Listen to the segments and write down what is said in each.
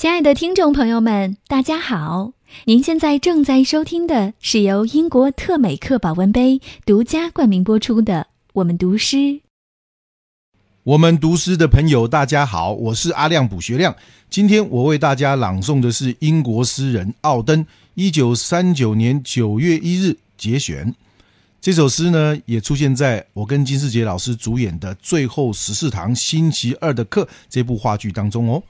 亲爱的听众朋友们，大家好！您现在正在收听的是由英国特美克保温杯独家冠名播出的《我们读诗》。我们读诗的朋友，大家好，我是阿亮卜学亮。今天我为大家朗诵的是英国诗人奥登一九三九年九月一日节选。这首诗呢，也出现在我跟金世杰老师主演的《最后十四堂星期二的课》这部话剧当中哦。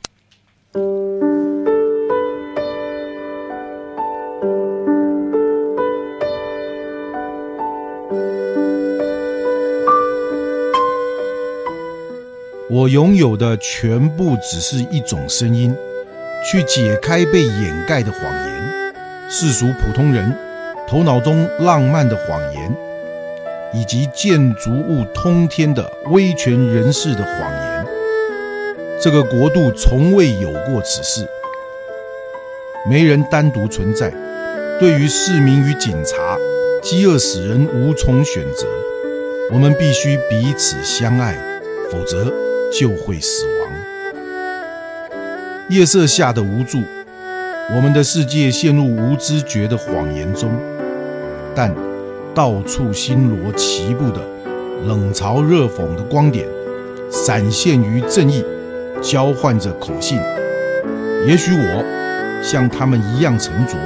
我拥有的全部只是一种声音，去解开被掩盖的谎言，世俗普通人头脑中浪漫的谎言，以及建筑物通天的威权人士的谎言。这个国度从未有过此事，没人单独存在。对于市民与警察，饥饿使人无从选择。我们必须彼此相爱，否则。就会死亡。夜色下的无助，我们的世界陷入无知觉的谎言中，但到处星罗棋布的冷嘲热讽的光点，闪现于正义，交换着口信。也许我像他们一样沉着，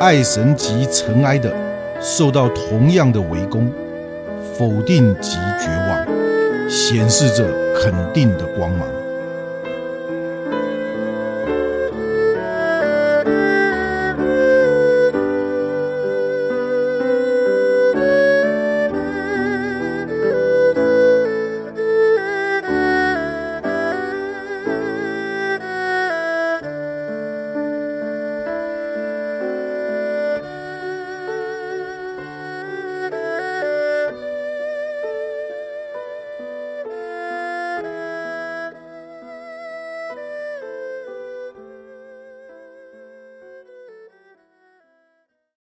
爱神及尘埃的受到同样的围攻，否定及绝望。显示着肯定的光芒。